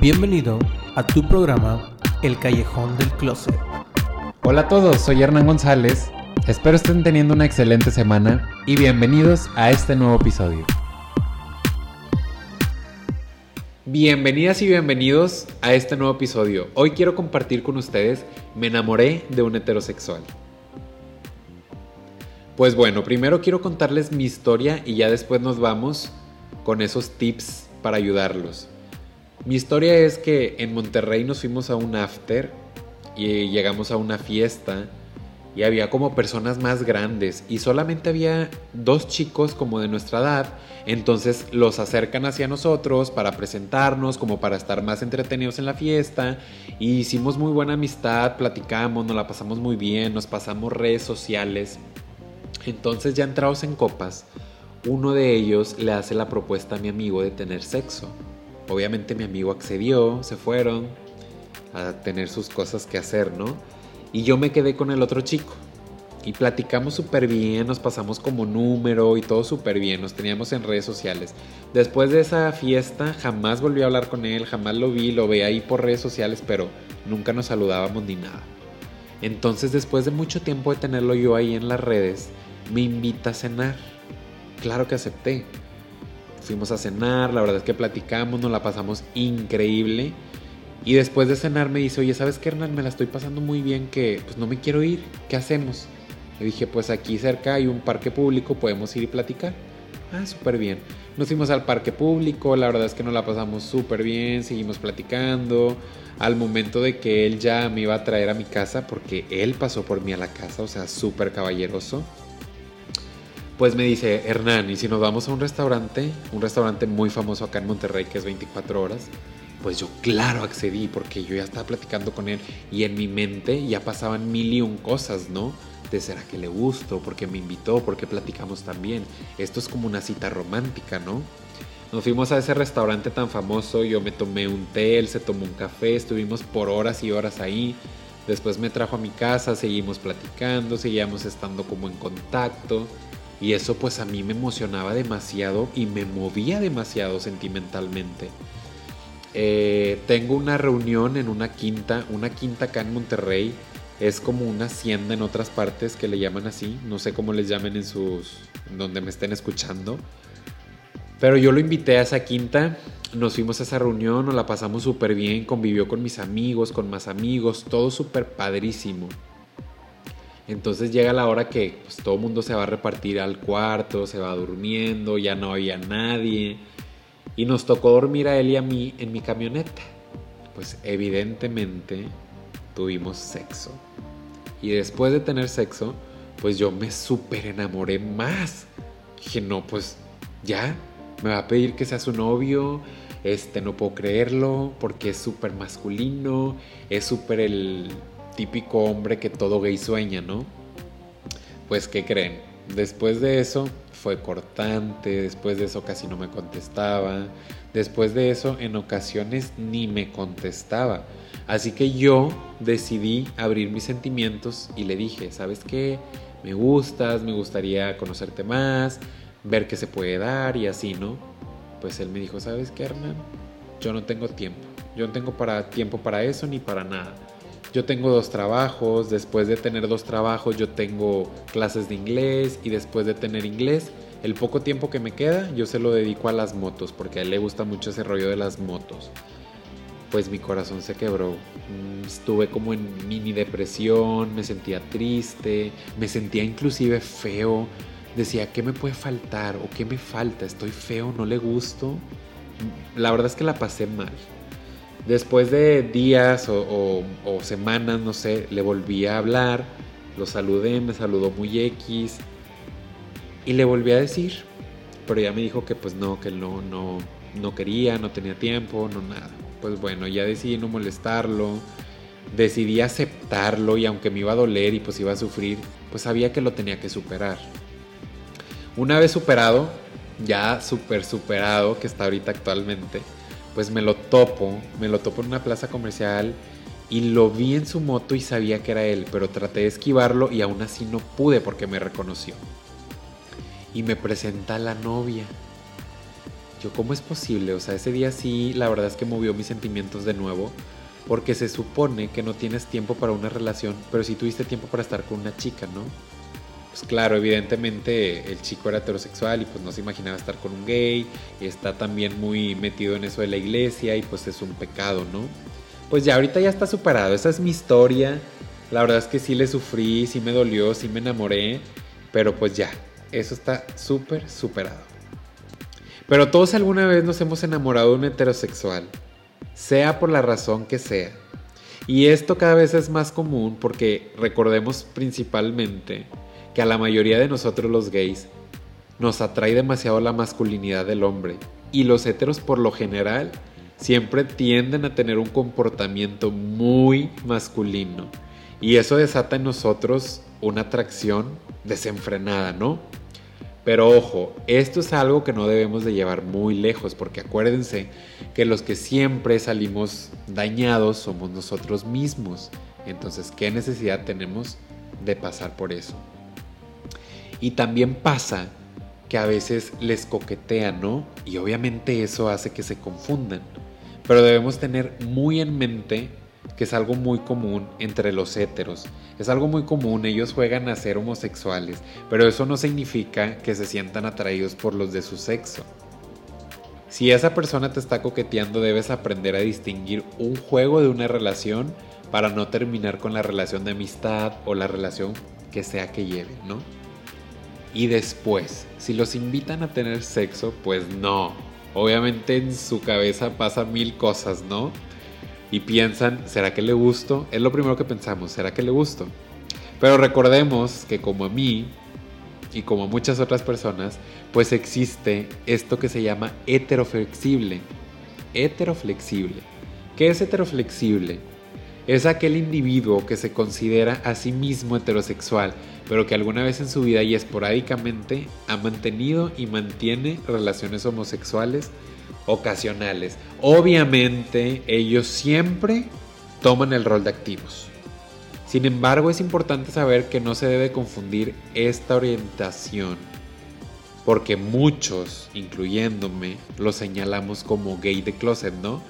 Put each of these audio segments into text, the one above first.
Bienvenido a tu programa El Callejón del Closet. Hola a todos, soy Hernán González. Espero estén teniendo una excelente semana y bienvenidos a este nuevo episodio. Bienvenidas y bienvenidos a este nuevo episodio. Hoy quiero compartir con ustedes Me enamoré de un heterosexual. Pues bueno, primero quiero contarles mi historia y ya después nos vamos con esos tips para ayudarlos. Mi historia es que en Monterrey nos fuimos a un after y llegamos a una fiesta y había como personas más grandes y solamente había dos chicos como de nuestra edad, entonces los acercan hacia nosotros para presentarnos, como para estar más entretenidos en la fiesta y hicimos muy buena amistad, platicamos, nos la pasamos muy bien, nos pasamos redes sociales. Entonces ya entrados en copas, uno de ellos le hace la propuesta a mi amigo de tener sexo. Obviamente mi amigo accedió, se fueron a tener sus cosas que hacer, ¿no? Y yo me quedé con el otro chico. Y platicamos súper bien, nos pasamos como número y todo súper bien, nos teníamos en redes sociales. Después de esa fiesta jamás volví a hablar con él, jamás lo vi, lo veía ahí por redes sociales, pero nunca nos saludábamos ni nada. Entonces después de mucho tiempo de tenerlo yo ahí en las redes, me invita a cenar. Claro que acepté. Fuimos a cenar, la verdad es que platicamos, nos la pasamos increíble. Y después de cenar me dice, oye, ¿sabes qué, Hernán? Me la estoy pasando muy bien, que pues no me quiero ir. ¿Qué hacemos? Le dije, pues aquí cerca hay un parque público, podemos ir y platicar. Ah, súper bien. Nos fuimos al parque público, la verdad es que nos la pasamos súper bien, seguimos platicando. Al momento de que él ya me iba a traer a mi casa, porque él pasó por mí a la casa, o sea, súper caballeroso pues me dice, Hernán, ¿y si nos vamos a un restaurante? Un restaurante muy famoso acá en Monterrey que es 24 horas. Pues yo claro accedí porque yo ya estaba platicando con él y en mi mente ya pasaban mil y un cosas, ¿no? De será que le gusto, porque me invitó, porque platicamos también. Esto es como una cita romántica, ¿no? Nos fuimos a ese restaurante tan famoso, yo me tomé un té, él se tomó un café, estuvimos por horas y horas ahí. Después me trajo a mi casa, seguimos platicando, seguíamos estando como en contacto. Y eso pues a mí me emocionaba demasiado y me movía demasiado sentimentalmente. Eh, tengo una reunión en una quinta, una quinta acá en Monterrey. Es como una hacienda en otras partes que le llaman así. No sé cómo les llamen en sus. donde me estén escuchando. Pero yo lo invité a esa quinta. Nos fuimos a esa reunión, nos la pasamos súper bien. Convivió con mis amigos, con más amigos. Todo súper padrísimo. Entonces llega la hora que pues, todo el mundo se va a repartir al cuarto, se va durmiendo, ya no había nadie. Y nos tocó dormir a él y a mí en mi camioneta. Pues evidentemente tuvimos sexo. Y después de tener sexo, pues yo me súper enamoré más. Dije, no, pues ya, me va a pedir que sea su novio. Este, no puedo creerlo porque es súper masculino, es súper el típico hombre que todo gay sueña, ¿no? Pues, ¿qué creen? Después de eso fue cortante, después de eso casi no me contestaba, después de eso en ocasiones ni me contestaba. Así que yo decidí abrir mis sentimientos y le dije, ¿sabes qué? Me gustas, me gustaría conocerte más, ver qué se puede dar y así, ¿no? Pues él me dijo, ¿sabes qué, Hernán? Yo no tengo tiempo. Yo no tengo para, tiempo para eso ni para nada. Yo tengo dos trabajos, después de tener dos trabajos yo tengo clases de inglés y después de tener inglés, el poco tiempo que me queda yo se lo dedico a las motos porque a él le gusta mucho ese rollo de las motos. Pues mi corazón se quebró. Mm, estuve como en mini depresión, me sentía triste, me sentía inclusive feo. Decía, ¿qué me puede faltar? ¿O qué me falta? ¿Estoy feo? ¿No le gusto? La verdad es que la pasé mal. Después de días o, semanas, no sé, le volví a hablar, lo saludé, me saludó muy X y le volví a decir, pero ya me dijo que pues no, que no, no, no quería, no tenía tiempo, no nada. Pues bueno, ya decidí no molestarlo, decidí aceptarlo y aunque me iba a doler y pues iba a sufrir, pues sabía que lo tenía que superar. Una vez superado, ya super superado, que está ahorita actualmente, pues me lo topo, me lo topo en una plaza comercial y lo vi en su moto y sabía que era él, pero traté de esquivarlo y aún así no pude porque me reconoció. Y me presenta a la novia. yo, ¿cómo es posible? O sea, ese día sí, la verdad es que movió mis sentimientos de nuevo, porque se supone que no tienes tiempo para una relación, pero sí tuviste tiempo para estar con una chica, ¿no? Pues claro, evidentemente el chico era heterosexual y pues no se imaginaba estar con un gay, está también muy metido en eso de la iglesia y pues es un pecado, ¿no? Pues ya ahorita ya está superado, esa es mi historia, la verdad es que sí le sufrí, sí me dolió, sí me enamoré, pero pues ya, eso está súper superado. Pero todos alguna vez nos hemos enamorado de un heterosexual, sea por la razón que sea. Y esto cada vez es más común porque recordemos principalmente que a la mayoría de nosotros los gays nos atrae demasiado la masculinidad del hombre y los heteros por lo general siempre tienden a tener un comportamiento muy masculino y eso desata en nosotros una atracción desenfrenada, ¿no? Pero ojo, esto es algo que no debemos de llevar muy lejos, porque acuérdense que los que siempre salimos dañados somos nosotros mismos. Entonces, ¿qué necesidad tenemos de pasar por eso? Y también pasa que a veces les coquetean, ¿no? Y obviamente eso hace que se confundan. Pero debemos tener muy en mente que es algo muy común entre los héteros. Es algo muy común, ellos juegan a ser homosexuales, pero eso no significa que se sientan atraídos por los de su sexo. Si esa persona te está coqueteando, debes aprender a distinguir un juego de una relación para no terminar con la relación de amistad o la relación que sea que lleve, ¿no? Y después, si los invitan a tener sexo, pues no. Obviamente en su cabeza pasan mil cosas, ¿no? y piensan, ¿será que le gusto? Es lo primero que pensamos, ¿será que le gusto? Pero recordemos que como a mí y como a muchas otras personas, pues existe esto que se llama heteroflexible. Heteroflexible. ¿Qué es heteroflexible? Es aquel individuo que se considera a sí mismo heterosexual, pero que alguna vez en su vida y esporádicamente ha mantenido y mantiene relaciones homosexuales ocasionales. Obviamente ellos siempre toman el rol de activos. Sin embargo, es importante saber que no se debe confundir esta orientación, porque muchos, incluyéndome, lo señalamos como gay de closet, ¿no?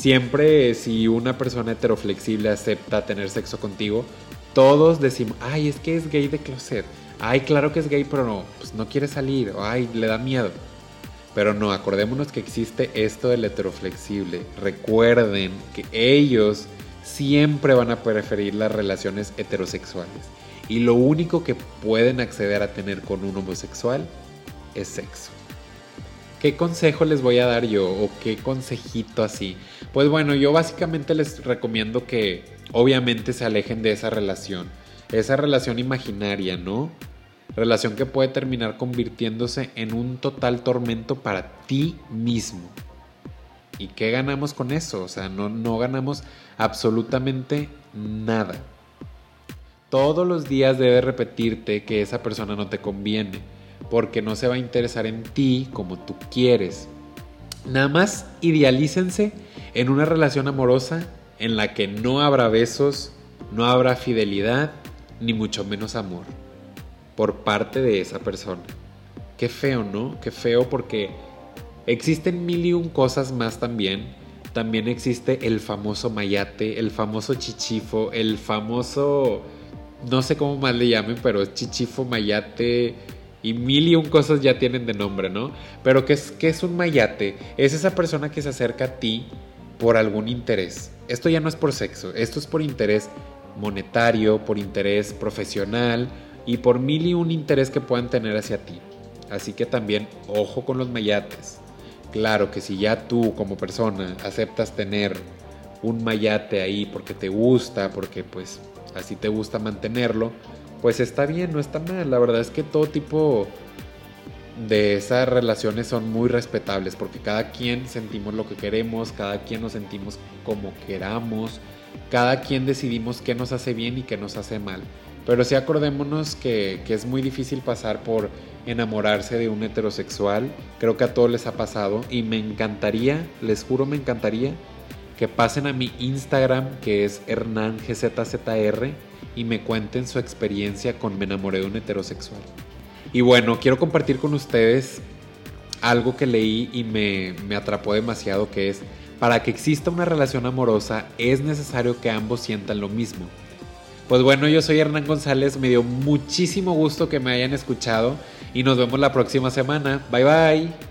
Siempre si una persona heteroflexible acepta tener sexo contigo, todos decimos, ay, es que es gay de closet. Ay, claro que es gay, pero no, pues no quiere salir. ay, le da miedo. Pero no, acordémonos que existe esto del heteroflexible. Recuerden que ellos siempre van a preferir las relaciones heterosexuales. Y lo único que pueden acceder a tener con un homosexual es sexo. ¿Qué consejo les voy a dar yo? ¿O qué consejito así? Pues bueno, yo básicamente les recomiendo que obviamente se alejen de esa relación. Esa relación imaginaria, ¿no? Relación que puede terminar convirtiéndose en un total tormento para ti mismo. ¿Y qué ganamos con eso? O sea, no, no ganamos absolutamente nada. Todos los días debes repetirte que esa persona no te conviene, porque no se va a interesar en ti como tú quieres. Nada más idealícense en una relación amorosa en la que no habrá besos, no habrá fidelidad, ni mucho menos amor por parte de esa persona. Qué feo, ¿no? Qué feo porque existen mil y un cosas más también. También existe el famoso mayate, el famoso chichifo, el famoso, no sé cómo más le llamen, pero chichifo, mayate y mil y un cosas ya tienen de nombre, ¿no? Pero ¿qué es, qué es un mayate? Es esa persona que se acerca a ti por algún interés. Esto ya no es por sexo, esto es por interés monetario, por interés profesional, y por mil y un interés que puedan tener hacia ti. Así que también ojo con los mayates. Claro que si ya tú como persona aceptas tener un mayate ahí porque te gusta, porque pues así te gusta mantenerlo, pues está bien, no está mal. La verdad es que todo tipo de esas relaciones son muy respetables porque cada quien sentimos lo que queremos, cada quien nos sentimos como queramos, cada quien decidimos qué nos hace bien y qué nos hace mal. Pero sí acordémonos que, es muy difícil pasar por enamorarse de un heterosexual. Creo que a todos les ha pasado. Y me encantaría, les juro me encantaría, que pasen a mi Instagram, que es HernánGZZR, y me cuenten su experiencia con me enamoré de un heterosexual. Y bueno, quiero compartir con ustedes algo que leí y me, me atrapó demasiado que es, para que exista una relación amorosa es necesario que ambos sientan lo mismo. Pues bueno, yo soy Hernán González, me dio muchísimo gusto que me hayan escuchado y nos vemos la próxima semana. Bye bye.